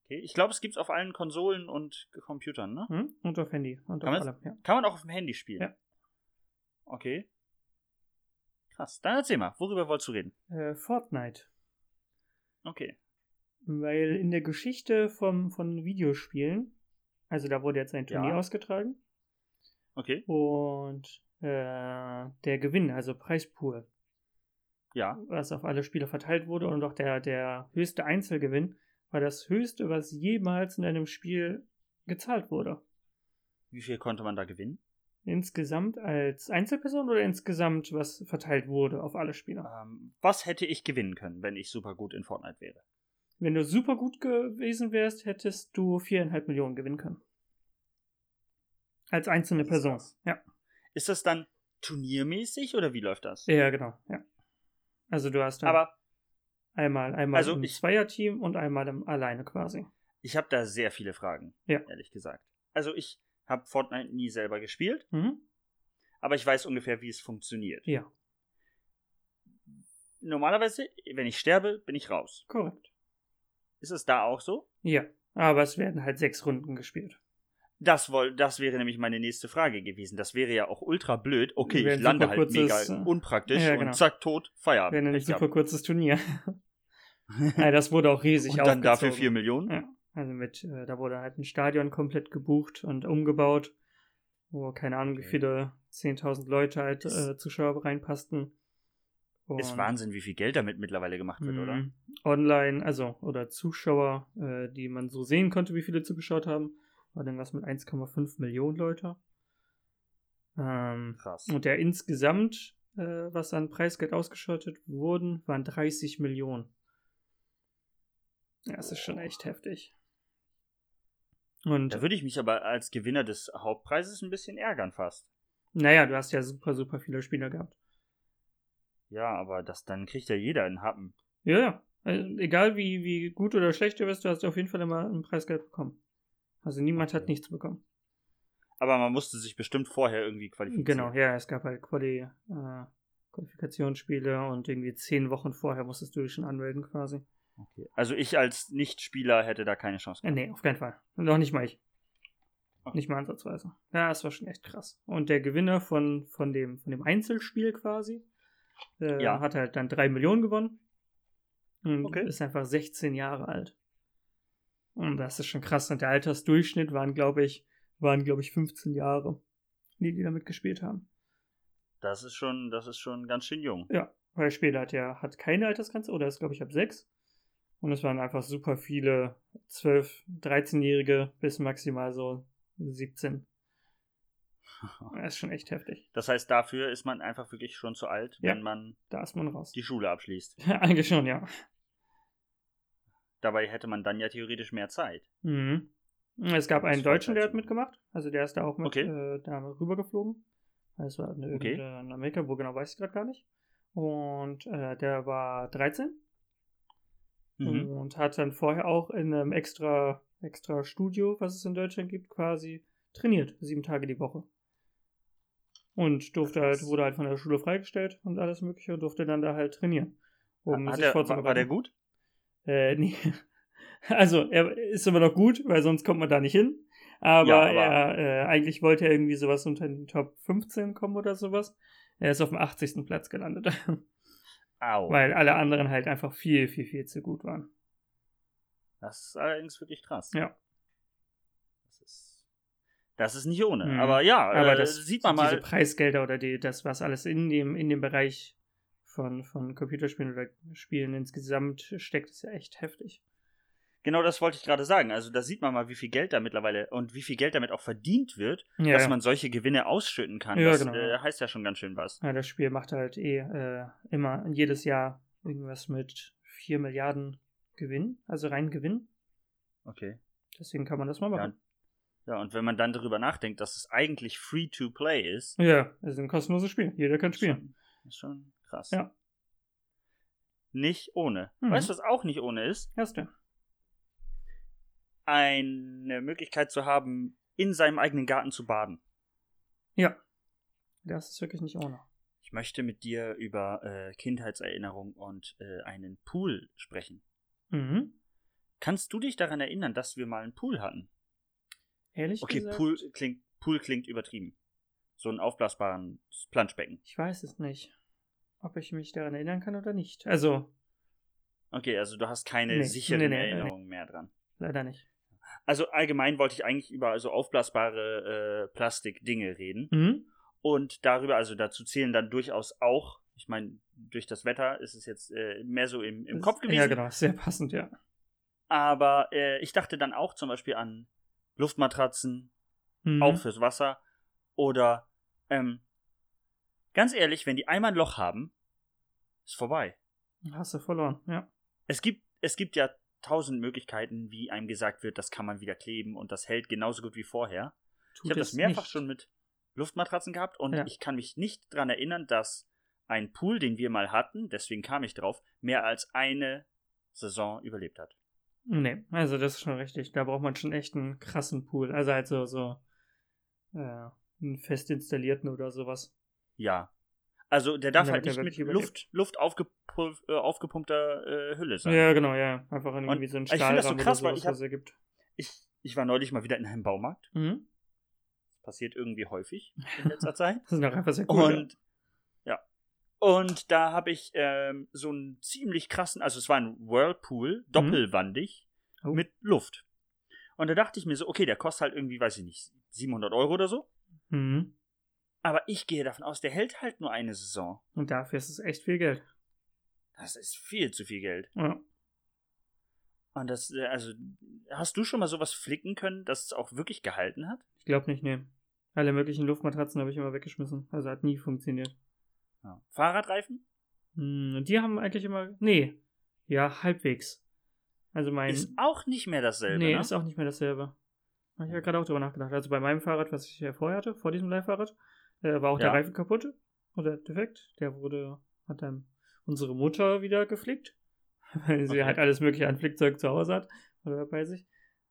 Okay. Ich glaube, es gibt es auf allen Konsolen und Computern, ne? Hm? Und auf Handy. Und Kann auf allem, ja. Kann man auch auf dem Handy spielen. Ja. Okay. Krass. Dann erzähl mal, worüber wolltest du reden? Äh, Fortnite. Okay. Weil in der Geschichte vom, von Videospielen, also da wurde jetzt ein Turnier Ja. ausgetragen Okay. und äh, der Gewinn, also Preispool, Ja. was auf alle Spieler verteilt wurde und auch der, der höchste Einzelgewinn, war das höchste, was jemals in einem Spiel gezahlt wurde. Wie viel konnte man da gewinnen? Insgesamt als Einzelperson oder insgesamt, was verteilt wurde auf alle Spieler? Ähm, was hätte ich gewinnen können, wenn ich super gut in Fortnite wäre? Wenn du super gut gewesen wärst, hättest du viereinhalb Millionen gewinnen können. Als einzelne Das ist Person. krass. Ja. Ist das dann turniermäßig oder wie läuft das? ja, genau. Ja. Also du hast dann Aber einmal, einmal Also im ich- Zweierteam und einmal im alleine quasi. ich habe da sehr viele Fragen, Ja. ehrlich gesagt. Also ich habe Fortnite nie selber gespielt, Mhm. aber ich weiß ungefähr, wie es funktioniert. Ja, Normalerweise, wenn ich sterbe, bin ich raus. korrekt. Ist es da auch so? Ja. Aber es werden halt sechs Runden gespielt. Das, woll, das wäre nämlich meine nächste Frage gewesen. Das wäre ja auch ultra blöd. Okay, ich lande halt mega kurzes, äh, unpraktisch ja, genau. und zack, tot, Feierabend. Wäre ein Pech super kurzes Turnier. (laughs) ja, das wurde auch riesig Und dann dafür. 4 Millionen? Ja, also mit, äh, da wurde halt ein Stadion komplett gebucht und umgebaut, wo keine Ahnung, wie viele 10.000 Leute halt äh, Zuschauer reinpassten. Ist Und, Wahnsinn, wie viel Geld damit mittlerweile gemacht wird, oder? mhm, Online, also, oder Zuschauer, äh, die man so sehen konnte, wie viele zugeschaut haben, war dann was mit 1,5 Millionen Leute. Ähm, Krass. und der insgesamt, äh, was an Preisgeld ausgeschottet wurden, waren 30 Millionen. Ja, das ist schon echt heftig. Und Da würde ich mich aber als Gewinner des Hauptpreises ein bisschen ärgern fast. naja, du hast ja super, super viele Spieler gehabt. Ja, aber das dann kriegt ja jeder einen Happen. Ja, ja. Also, egal wie, wie gut oder schlecht du bist, du hast auf jeden Fall immer ein Preisgeld bekommen. Also niemand hat Okay. nichts bekommen. Aber man musste sich bestimmt vorher irgendwie qualifizieren. Genau, ja, es gab halt Quali, äh, Qualifikationsspiele und irgendwie zehn Wochen vorher musstest du dich schon anmelden quasi. Okay. Also ich als Nichtspieler hätte da keine Chance Äh, nee, auf keinen Fall. Noch nicht mal ich. Okay. Nicht mal ansatzweise. Ja, das war schon echt krass. Und der Gewinner von, von, dem, von dem Einzelspiel quasi äh, Ja. hat halt dann drei Millionen gewonnen. Und Okay. ist einfach 16 Jahre alt. Und das ist schon krass. Und der Altersdurchschnitt waren, glaube ich, waren, glaube ich, 15 Jahre, die, die damit gespielt haben. Das ist schon, das ist schon ganz schön jung. Ja, weil das Spiel hat ja hat keine Altersgrenze oder ist, glaube ich, ab 6. Und es waren einfach super viele 12-, 13-Jährige bis maximal so 17. (laughs) Das ist schon echt heftig. Das heißt, dafür ist man einfach wirklich schon zu alt, Ja. wenn man Da ist man raus. die Schule abschließt. (laughs) Eigentlich schon, ja. Dabei hätte man dann ja theoretisch mehr Zeit. Mhm. Es gab einen Deutschen, der hat mitgemacht. Also der ist da auch mit Okay. äh, da rübergeflogen. Das war in, Okay. in Amerika, wo genau weiß ich gerade gar nicht. Und äh, der war 13 Mhm. und hat dann vorher auch in einem extra, extra Studio, was es in Deutschland gibt, quasi trainiert, sieben Tage die Woche. Und durfte halt, wurde halt von der Schule freigestellt und alles mögliche und durfte dann da halt trainieren. Um Hat sich er, war, vorzubereiten. war der gut? Äh, nee. (laughs) Also, er ist immer noch gut, weil sonst kommt man da nicht hin. Aber, Ja, aber- er, äh, eigentlich wollte er irgendwie sowas unter den Top 15 kommen oder sowas. Er ist auf dem 80. Platz gelandet. (laughs) Au. weil alle anderen halt einfach viel, viel, viel zu gut waren. Das ist allerdings wirklich krass. Ja. Das ist, nicht ohne. Mhm. Aber ja, Aber äh, das sieht man diese mal. Preisgelder oder die, das, was alles in dem, in dem Bereich von, von Computerspielen oder Spielen insgesamt steckt, ist ja echt heftig. Genau das wollte ich gerade sagen. Also da sieht man mal, wie viel Geld da mittlerweile und wie viel Geld damit auch verdient wird, Ja, dass ja. man solche Gewinne ausschütten kann. Ja, das genau, äh, heißt ja schon ganz schön was. Ja, das Spiel macht halt eh äh, immer jedes Jahr irgendwas mit 4 Milliarden Gewinn, also rein Gewinn. Okay. Deswegen kann man das mal machen. Ja, und wenn man dann darüber nachdenkt, dass es eigentlich free to play ist, Ja, es ist ein kostenloses Spiel. Jeder kann spielen. schon, ist schon krass. Ja. Nicht ohne. Mhm. Weißt du, was auch nicht ohne ist? Erste. Eine Möglichkeit zu haben, in seinem eigenen Garten zu baden. Ja. Das ist wirklich nicht ohne. Ich möchte mit dir über äh, Kindheitserinnerung und äh, einen Pool sprechen. Mhm. Kannst du dich daran erinnern, dass wir mal einen Pool hatten? Ehrlich Okay, gesagt. Pool klingt, Pool klingt übertrieben. So ein aufblasbaren Planschbecken. Ich weiß es nicht. Ob ich mich daran erinnern kann oder nicht. Also, Okay, also du hast keine Nee, sicheren nee, nee, Erinnerungen mehr dran. leider nicht. Also allgemein wollte ich eigentlich über so aufblasbare äh, Plastikdinge reden. Mhm. Und darüber, also dazu zählen dann durchaus auch, ich meine, durch das Wetter ist es jetzt äh, mehr so im, im Kopf gewesen. Ja, genau. Sehr passend, ja. Aber äh, ich dachte dann auch zum Beispiel an Luftmatratzen, Mhm. auch fürs Wasser. Oder, ähm, ganz ehrlich, wenn die einmal ein Loch haben, ist vorbei. Hast du verloren, ja. Es gibt, es gibt ja tausend Möglichkeiten, wie einem gesagt wird, das kann man wieder kleben und das hält genauso gut wie vorher. Tut ich habe das mehrfach nicht. schon mit Luftmatratzen gehabt und Ja. ich kann mich nicht daran erinnern, dass ein Pool, den wir mal hatten, deswegen kam ich drauf, mehr als eine Saison überlebt hat. Nee, also das ist schon richtig. Da braucht man schon echt einen krassen Pool. Also halt so, so äh, einen fest installierten oder sowas. Ja. Also der darf halt nicht mit. Luft, Luft aufgepul- äh, aufgepumpter äh, Hülle sein. Ja, genau, ja. Einfach in irgendwie Und so ein ich finde das so Stahlrahmen krass, oder weil sowas, ich hab- was er gibt. Ich, ich war neulich mal wieder in einem Baumarkt. Mhm. Das passiert irgendwie häufig in letzter Zeit. (laughs) Das ist doch einfach sehr cool. Und. Und da habe ich ähm, so einen ziemlich krassen, also es war ein Whirlpool, doppelwandig, Oh. mit Luft. Und da dachte ich mir so, okay, der kostet halt irgendwie, weiß ich nicht, 700 Euro oder so. Mhm. Aber ich gehe davon aus, der hält halt nur eine Saison. Und dafür ist es echt viel Geld. Das ist viel zu viel Geld. Ja. Und das, äh, also, hast du schon mal sowas flicken können, dass es auch wirklich gehalten hat? Ich glaube nicht, nee. Alle möglichen Luftmatratzen habe ich immer weggeschmissen. Also hat nie funktioniert. Ja. Fahrradreifen? Hm, die haben eigentlich immer. Nee. Ja, halbwegs. Also mein. Ist auch nicht mehr dasselbe, nee, ne? ist auch nicht mehr dasselbe. Ich habe gerade auch drüber nachgedacht. Also bei meinem Fahrrad, was ich ja vorher hatte, vor diesem Leihfahrrad, äh, war auch der Ja. Reifen kaputt oder defekt. Der wurde, hat dann unsere Mutter wieder gepflegt, (laughs) weil sie Okay. halt alles mögliche an Flickzeug zu Hause hat oder bei sich.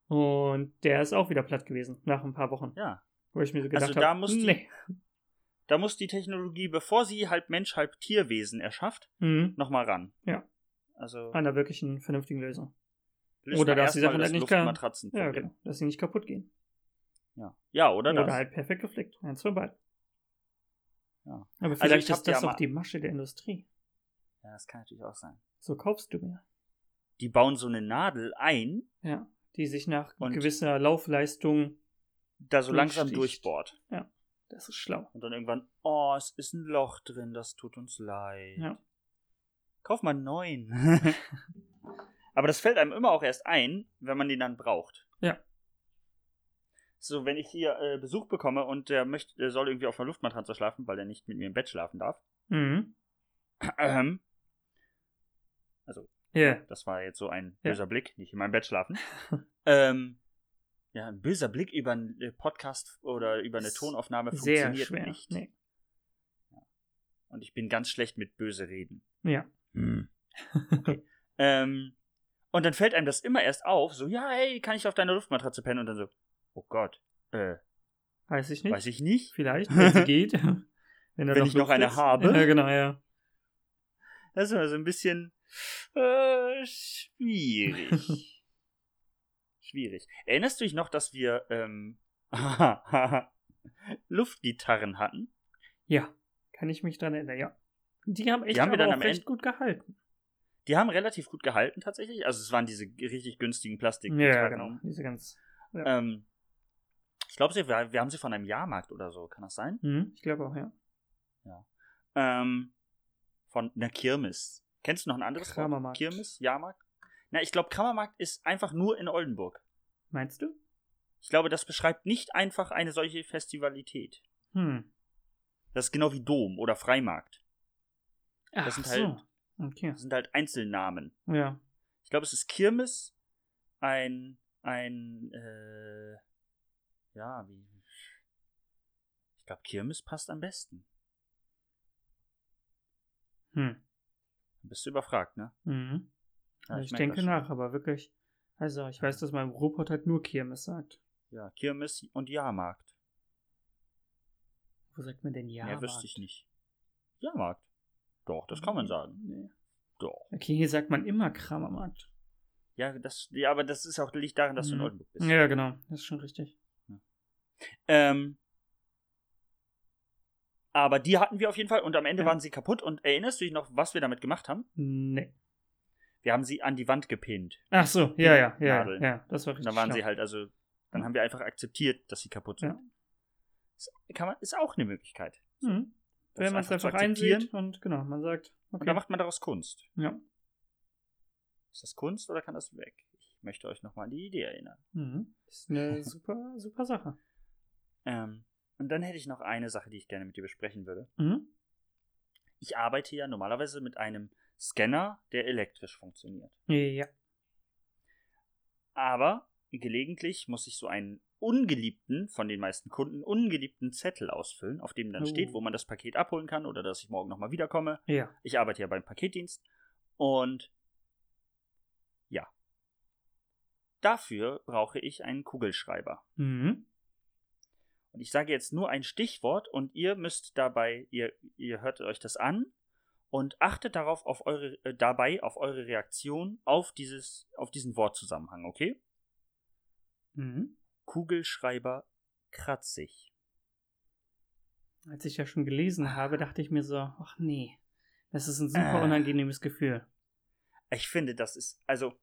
Und der ist auch wieder platt gewesen nach ein paar Wochen, ja. wo ich mir so gedacht Also da habe, muss die- nee. Da muss die Technologie, bevor sie halb Mensch, halb Tierwesen erschafft, Mhm. nochmal ran. Ja. Also, einer wirklichen vernünftigen Lösung. oder dass die Sachen das halt nicht kann- Luftmatratzenproblem. Ja, genau. Dass sie nicht kaputt gehen. Ja. ja, oder, Oder, das. halt perfekt geflickt. Eins von beiden. Ja. Aber Also vielleicht ich hab ist das ja auch die Masche der Industrie. Ja, das kann natürlich auch sein. So kaufst du mir. Die bauen so eine Nadel ein, Ja. Die sich nach gewisser Laufleistung. da so langsam durchbohrt. Das ist schlau. Und dann irgendwann, oh, es ist ein Loch drin, das tut uns leid. Ja. Kauf mal einen neuen. (laughs) Aber das fällt einem immer auch erst ein, wenn man den dann braucht. Ja. So, wenn ich hier äh, Besuch bekomme und der möchte, der soll irgendwie auf einer Luftmatratze schlafen, weil er nicht mit mir im Bett schlafen darf. Mhm. Ähm, also, Ja. das war jetzt so ein böser Blick, nicht in meinem Bett schlafen. (laughs) ähm, ja, ein böser Blick über einen äh, Podcast oder über eine Tonaufnahme Sehr funktioniert schwer. nicht. Nee. Und ich bin ganz schlecht mit böse reden. Ja. (laughs) Ähm, und dann fällt einem das immer erst auf, so, ja, hey, kann ich auf deiner Luftmatratze pennen? Und dann so, oh Gott, äh, Weiß ich nicht. weiß ich nicht. Vielleicht, wenn sie geht. (laughs) Wenn, Wenn ich noch eine ist. habe. Ja, genau, ja. Das ist immer so ein bisschen äh, schwierig. (laughs) schwierig. Erinnerst du dich noch, dass wir ähm, (laughs) Luftgitarren hatten? Ja. Kann ich mich dran erinnern, ja. Die haben echt Die haben wir dann am recht Ende- gut gehalten. Die haben relativ gut gehalten tatsächlich. Also es waren diese richtig günstigen Plastik. Ja, genau. Diese ganz. Ähm, ich glaube, wir, haben sie von einem Jahrmarkt oder so. Kann das sein? Mhm, ich glaube auch, ja. Ähm, von einer Kirmes. Kennst du noch ein anderes Wort? Kirmes? Jahrmarkt? Na, ich glaube, Kramermarkt ist einfach nur in Oldenburg. Meinst du? Ich glaube, das beschreibt nicht einfach eine solche Festivalität. Hm. Das ist genau wie Dom oder Freimarkt. Ach Das sind so. halt- Okay. Das sind halt Einzelnamen. Ja. Ich glaube, es ist Kirmes, ein, ein, äh, ja, wie. Ich glaube, Kirmes passt am besten. Hm. Bist du überfragt, ne? Mhm. Ja, ich merk denke nach, aber wirklich. Also, ich weiß, dass mein Robot halt nur Kirmes sagt. Ja, Kirmes und Jahrmarkt. Wo sagt man denn ja? Mehr wüsste ich nicht. Jahrmarkt. Doch, das kann man sagen. Nee. Doch. Okay, hier sagt man immer Kramermarkt. Ja, das, ja, aber das ist auch liegt daran, dass du in Mhm. Oldenburg bist. Ja, genau. Das ist schon richtig. Ähm, aber die hatten wir auf jeden Fall und am Ende Ja. waren sie kaputt. Und erinnerst du dich noch, was wir damit gemacht haben? Nee. Wir haben sie an die Wand gepinnt. Ach so, ja, ja, ja. Nadeln. Ja, das war Und richtig. dann waren schlau. sie halt, also, dann haben wir einfach akzeptieptiert, dass sie kaputt sind. Ja. Ist, kann man, ist auch eine Möglichkeit. Mhm. Wenn man es einfach einsieht und genau, man sagt, Und okay. dann macht man daraus Kunst. ja. Ist das Kunst oder kann das weg? Ich möchte euch nochmal an die Idee erinnern. Mhm. Ist eine (laughs) super, super Sache. Ähm, und dann hätte ich noch eine Sache, die ich gerne mit dir besprechen würde. Mhm. Ich arbeite ja normalerweise mit einem Scanner, der elektrisch funktioniert. Ja. Aber gelegentlich muss ich so einen ungeliebten, von den meisten Kunden, ungeliebten Zettel ausfüllen, auf dem dann Oh. steht, wo man das Paket abholen kann oder dass ich morgen nochmal wiederkomme. Ja. Ich arbeite ja beim Paketdienst und ja. Dafür brauche ich einen Kugelschreiber. Mhm. Und ich sage jetzt nur ein Stichwort und ihr müsst dabei, ihr, ihr hört euch das an und achtet darauf auf eure, äh, dabei auf eure Reaktion auf dieses, auf diesen Wortzusammenhang, okay? Mhm. Kugelschreiber kratzig. Als ich ja schon gelesen habe, dachte ich mir so, ach nee, Das ist ein super Ah. unangenehmes Gefühl. Ich finde, das ist, also,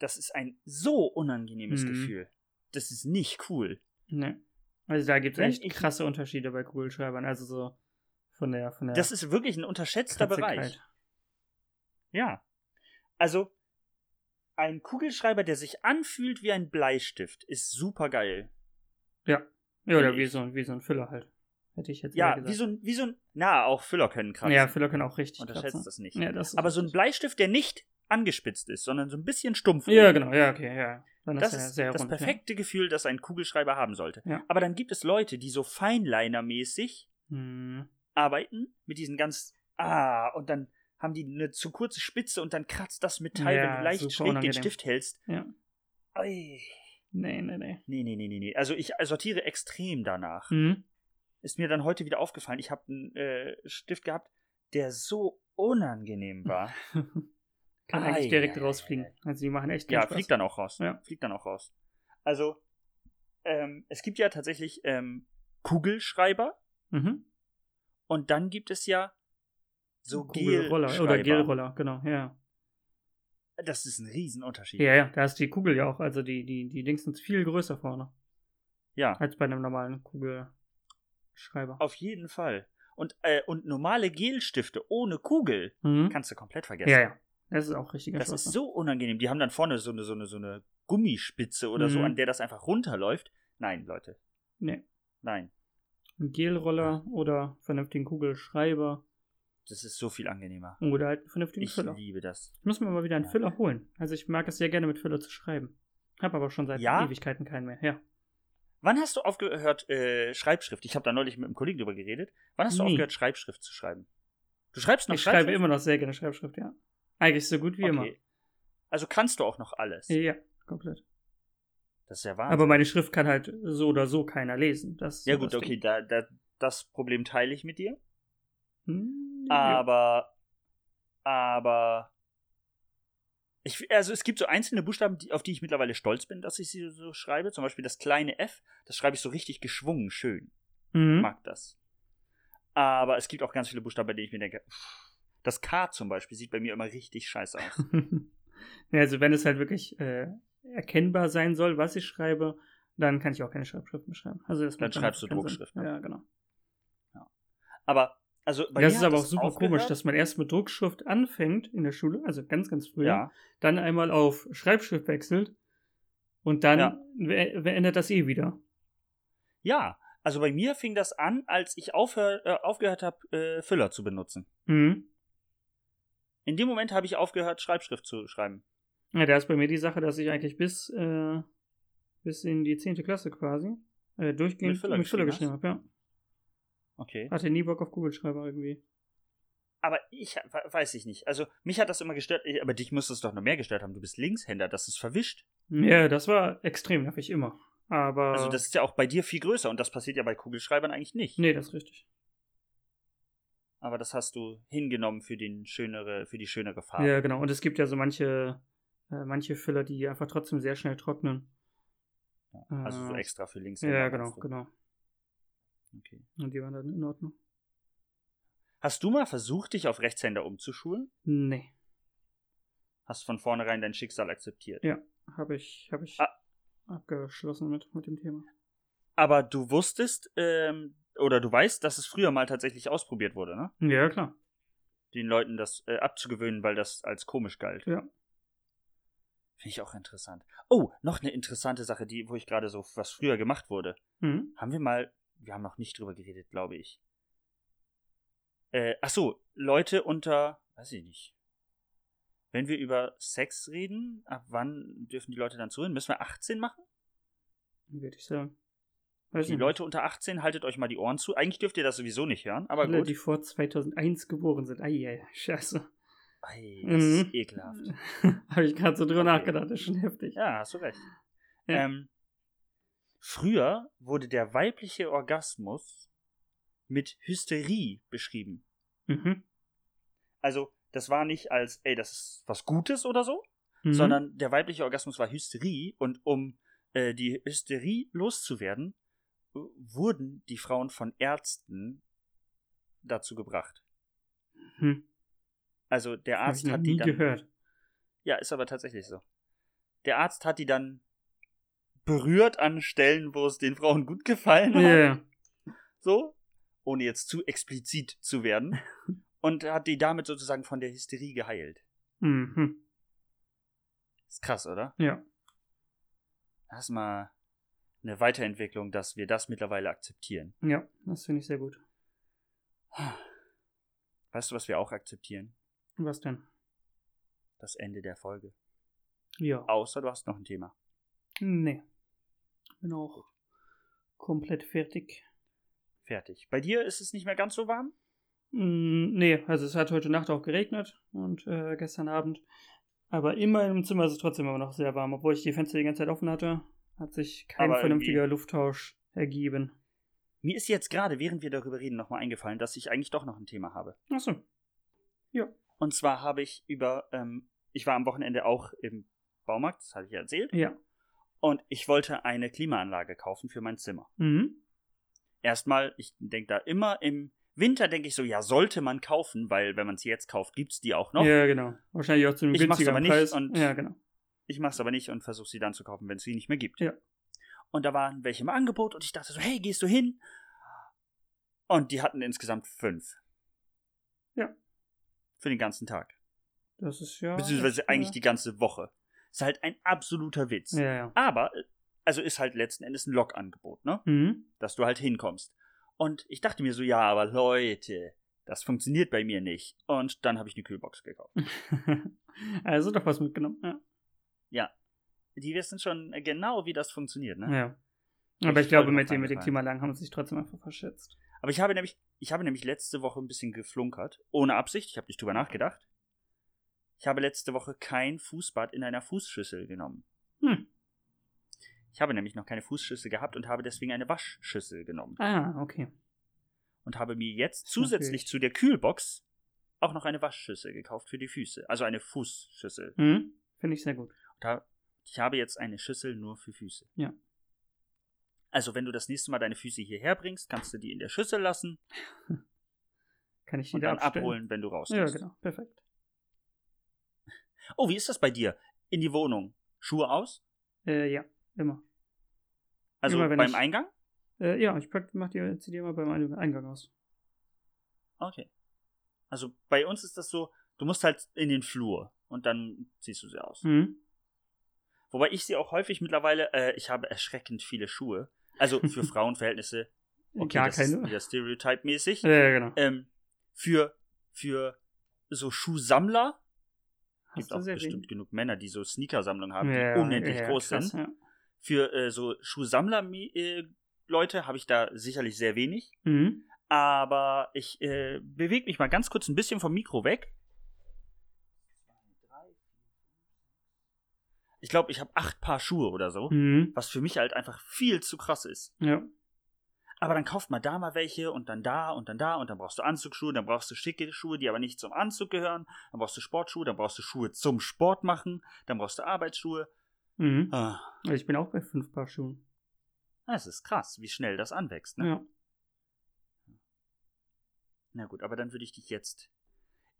das ist ein so unangenehmes Mhm. Gefühl. Das ist nicht cool. Ne. Also da gibt es echt krasse Unterschiede bei Kugelschreibern. Also so von der von der Das ist wirklich ein unterschätzter Bereich. Ja. Also, ein Kugelschreiber, der sich anfühlt wie ein Bleistift, ist super geil. Ja. Ja, oder wie so, ein- wie so ein Füller halt. Hätte ich jetzt Ja, wie so ein, wie so ein, na, auch Füller können kratzen. Ja, Füller können auch richtig Unterschätzt kratzen. das nicht. Ja, das Aber so ein. Bleistift, der nicht angespitzt ist, sondern so ein bisschen stumpf. Ja, genau, ja, okay, ja. Dann Das ist sehr das rund. perfekte Gefühl, das ein Kugelschreiber haben sollte. Ja. Aber dann gibt es Leute, die so Feinliner-mäßig Ja. Hm. Arbeiten, mit diesen ganz, ah, und dann haben die eine zu kurze Spitze und dann kratzt das Metall, wenn Ja, du leicht schräg den unangenehm. Stift hältst. Ja. Ui. Nee, nee, nee. Nee, nee, nee, nee. Also ich sortiere extrem danach. Mhm. Ist mir dann heute wieder aufgefallen. Ich habe einen äh, Stift gehabt, der so unangenehm war. (laughs) Kann eigentlich Ei, direkt ei, rausfliegen. ei, Also die machen echt ja, Spaß. fliegt dann auch raus. Ja. Fliegt dann auch raus. Also, ähm, es gibt ja tatsächlich ähm, Kugelschreiber Mhm. Und dann gibt es ja so Kugelroller Gelschreiber. oder Gelroller, genau, ja. Das ist ein Riesenunterschied. Ja, ja, da ist die Kugel ja auch, also die, die, die Dings sind viel größer vorne Ja, als bei einem normalen Kugelschreiber. auf jeden Fall. Und, äh, und normale Gelstifte ohne Kugel Mhm. kannst du komplett vergessen. Ja, ja. Das ist auch richtiger Das ist Schwachsinn. so unangenehm. Die haben dann vorne so eine, so eine, so eine Gummispitze oder so, Mhm. an der das einfach runterläuft. Nein, Leute. Nee. Nein. Ein Gelroller oder vernünftigen Kugelschreiber Das ist so viel angenehmer. oder halt einen vernünftigen Ich Füller. liebe das. Ich muss mir mal wieder einen Ja. Füller holen. Also ich mag es sehr gerne mit Füller zu schreiben. Hab aber schon seit Ja? Ewigkeiten keinen mehr. Ja. Wann hast du aufgehört, äh, Schreibschrift? Ich habe da neulich mit einem Kollegen drüber geredet. Wann hast du Nie. aufgehört, Schreibschrift zu schreiben? Du schreibst noch Ich schreibe Schreibschrift? immer noch sehr gerne Schreibschrift, ja. Eigentlich so gut wie immer. Okay. Also kannst du auch noch alles. Ja, komplett. Das ist ja Wahnsinn. Aber meine Schrift kann halt so oder so keiner lesen. Das ja gut, das okay, da, da, das Problem teile ich mit dir. Hm, ja. Aber, aber, ich, also es gibt so einzelne Buchstaben, die, auf die ich mittlerweile stolz bin, dass ich sie so schreibe. Zum Beispiel das kleine F, das schreibe ich so richtig geschwungen, schön. Ich Mhm. mag das. Aber es gibt auch ganz viele Buchstaben, bei denen ich mir denke, das K zum Beispiel sieht bei mir immer richtig scheiße aus. (laughs) ja, also wenn es halt wirklich äh, erkennbar sein soll, was ich schreibe, dann kann ich auch keine Schreibschrift mehr schreiben. Also das Dann schreibst du einfach keinen Druckschrift? Ja, genau. Aber, also bei das ist aber auch super aufgehört. komisch, dass man erst mit Druckschrift anfängt in der Schule, also ganz, ganz früh, Ja, dann einmal auf Schreibschrift wechselt und dann Ja. ändert das eh wieder. ja. Also bei mir fing das an, als ich aufhör, äh, aufgehört habe, äh, Füller zu benutzen. Mhm. In dem Moment habe ich aufgehört, Schreibschrift zu schreiben. Ja, da ist bei mir die Sache, dass ich eigentlich bis, äh, bis in die 10. Klasse quasi äh, durchgehend Mit Füller mit Füller geschrieben habe, ja. Okay. Hatte nie Bock auf Kugelschreiber irgendwie. Aber ich we- weiß ich nicht. Also mich hat das immer gestört. Aber dich muss es doch noch mehr gestört haben. Du bist Linkshänder, das ist verwischt. Ja, das war extrem nervig immer. Aber. Also das ist ja auch bei dir viel größer und das passiert ja bei Kugelschreibern eigentlich nicht. Nee, das ist richtig. Aber das hast du hingenommen für den schönere, für die schönere Farbe. Ja, genau. Und es gibt ja so manche, äh, manche Füller, die einfach trotzdem sehr schnell trocknen. Also so Äh, extra für Linkshänder. Ja, genau, du? genau. Okay. Und die waren dann in Ordnung. Hast du mal versucht, dich auf Rechtshänder umzuschulen? Nee, Hast von vornherein dein Schicksal akzeptiert? Ja. habe ich, hab ich Ah. abgeschlossen mit, mit dem Thema. Aber du wusstest, ähm, oder du weißt, dass es früher mal tatsächlich ausprobiert wurde, ne? Ja, klar. Den Leuten das äh, abzugewöhnen, weil das als komisch galt. Ja. Finde ich auch interessant. Oh, noch eine interessante Sache, die, wo ich gerade so, was früher gemacht wurde. Mhm. Haben wir mal, wir haben noch nicht drüber geredet, glaube ich. Äh, ach so, Leute unter, weiß ich nicht. Wenn wir über Sex reden, ab wann dürfen die Leute dann zuhören? Müssen wir 18 machen? Würde ich sagen. Weiß Die Leute unter 18, haltet euch mal die Ohren zu. Eigentlich dürft ihr das sowieso nicht hören, aber Alle, gut. die vor 2001 geboren sind. Eieiei, scheiße. Ei, das ist Mhm. ekelhaft. (laughs) habe ich gerade so drüber Okay. nachgedacht. Das ist schon heftig. Ja, hast du recht. Ja. Ähm, früher wurde der weibliche Orgasmus mit Hysterie beschrieben. Mhm. Also, das war nicht als, ey, das ist was Gutes oder so, Mhm. sondern der weibliche Orgasmus war Hysterie und um äh, die Hysterie loszuwerden, äh, wurden die Frauen von Ärzten dazu gebracht. Mhm. Also der Arzt ich hat nie die dann. gehört. Ja, ist aber tatsächlich so. Der Arzt hat die dann berührt an Stellen, wo es den Frauen gut gefallen hat. Ja. So, ohne jetzt zu explizit zu werden. (laughs) Und hat die damit sozusagen von der Hysterie geheilt. Mhm. Ist krass, oder? Ja. Das ist mal eine Weiterentwicklung, dass wir das mittlerweile akzeptieren. Ja, das finde ich sehr gut. Weißt du, was wir auch akzeptieren? Was denn? Das Ende der Folge. Ja. Außer du hast noch ein Thema. Nee. Bin auch komplett fertig. Fertig. Bei dir ist es nicht mehr ganz so warm? Mm, nee, also es hat heute Nacht auch geregnet und äh, gestern Abend. Aber in meinem Zimmer ist es trotzdem immer noch sehr warm. Obwohl ich die Fenster die ganze Zeit offen hatte, hat sich kein Aber vernünftiger Lufttausch ergeben. Mir ist jetzt gerade, während wir darüber reden, nochmal eingefallen, dass ich eigentlich doch noch ein Thema habe. Achso. Und zwar habe ich über, ähm, ich war am Wochenende auch im Baumarkt, das hatte ich ja erzählt, Ja. und ich wollte eine Klimaanlage kaufen für mein Zimmer. Mhm. Erstmal, ich denke da immer im Winter, denke ich so, ja, sollte man kaufen, weil wenn man es jetzt kauft, gibt es die auch noch. Ja, genau. Wahrscheinlich auch zu einem Ich günstigeren aber nicht Preis. und- ja, genau. Ich mache es aber nicht und versuche sie dann zu kaufen, wenn es sie nicht mehr gibt. Ja. Und da waren welche im Angebot und ich dachte so, hey, gehst du hin? Und die hatten insgesamt fünf. Ja. Für den ganzen Tag. Das ist ja. Beziehungsweise echt, eigentlich ja. die ganze Woche. Ist halt ein absoluter Witz. Ja, ja. Aber, also ist halt letzten Endes ein Lokangebot, ne? Mhm. Dass du halt hinkommst. Und ich dachte mir so, ja, aber Leute, das funktioniert bei mir nicht. Und dann habe ich eine Kühlbox gekauft. (laughs) also doch was mitgenommen. Ja. Ja. Die wissen schon genau, wie das funktioniert, ne? ja. Ich Aber ich voll glaube, mit den, mit eingefallen. Klimaanlagen haben sie sich trotzdem einfach verschätzt. Aber ich habe nämlich, ich habe nämlich letzte Woche ein bisschen geflunkert. Ohne Absicht, ich habe nicht drüber nachgedacht. Ich habe letzte Woche kein Fußbad in einer Fußschüssel genommen. Hm. Ich habe nämlich noch keine Fußschüssel gehabt und habe deswegen eine Waschschüssel genommen. Ah, okay. Und habe mir jetzt zusätzlich Natürlich. zu der Kühlbox auch noch eine Waschschüssel gekauft für die Füße. Also eine Fußschüssel. Hm. Finde ich sehr gut. Und da, ich habe jetzt eine Schüssel nur für Füße. Ja. Also wenn du das nächste Mal deine Füße hierher bringst, kannst du die in der Schüssel lassen (laughs) Kann ich und wieder dann abstellen. abholen, wenn du Ja, rausgehst. genau. Perfekt. Oh, wie ist das bei dir? In die Wohnung. Schuhe aus? Äh, ja, immer. Also Immer, beim ich- Eingang? Äh, ja, ich pack, mach die, zieh die immer beim Ein- Eingang aus. Okay. Also bei uns ist das so, du musst halt in den Flur und dann ziehst du sie aus. Mhm. Wobei ich sie auch häufig mittlerweile, äh, ich habe erschreckend viele Schuhe. Also (laughs) für Frauenverhältnisse, okay, Gar das keine. ist wieder stereotype-mäßig. Ja, ja, genau. Ähm, für, für so Schuhsammler Hast gibt auch bestimmt wenig. genug Männer, die so Sneakersammlungen haben, Ja, die unendlich ja, groß krass, sind. Ja. Für äh, so Schuhsammler-Leute habe ich da sicherlich sehr wenig. Mhm. Aber ich äh, bewege mich mal ganz kurz ein bisschen vom Mikro weg. Ich glaube, ich habe acht Paar Schuhe oder so, Mhm. was für mich halt einfach viel zu krass ist. Ja. Aber dann kauft man da mal welche und dann da und dann da und dann brauchst du Anzugsschuhe, dann brauchst du schicke Schuhe, die aber nicht zum Anzug gehören, dann brauchst du Sportschuhe, dann brauchst du Schuhe zum Sport machen, dann brauchst du Arbeitsschuhe. Mhm. Ah, Ich bin auch bei fünf Paar Schuhen. das ist krass, wie schnell das anwächst. Ne? Ja. Na gut, aber dann würde ich dich jetzt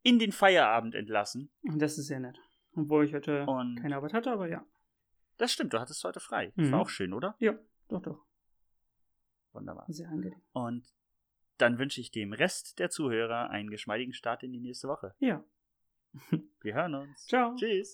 in den Feierabend entlassen. Das ist sehr nett. Obwohl ich heute Und keine Arbeit hatte, aber ja. das stimmt, du hattest heute frei. Das Mhm. war auch schön, oder? Ja, doch, doch. Wunderbar. Sehr angenehm. Und dann wünsche ich dem Rest der Zuhörer einen geschmeidigen Start in die nächste Woche. Ja. Wir hören uns. Ciao. Tschüss.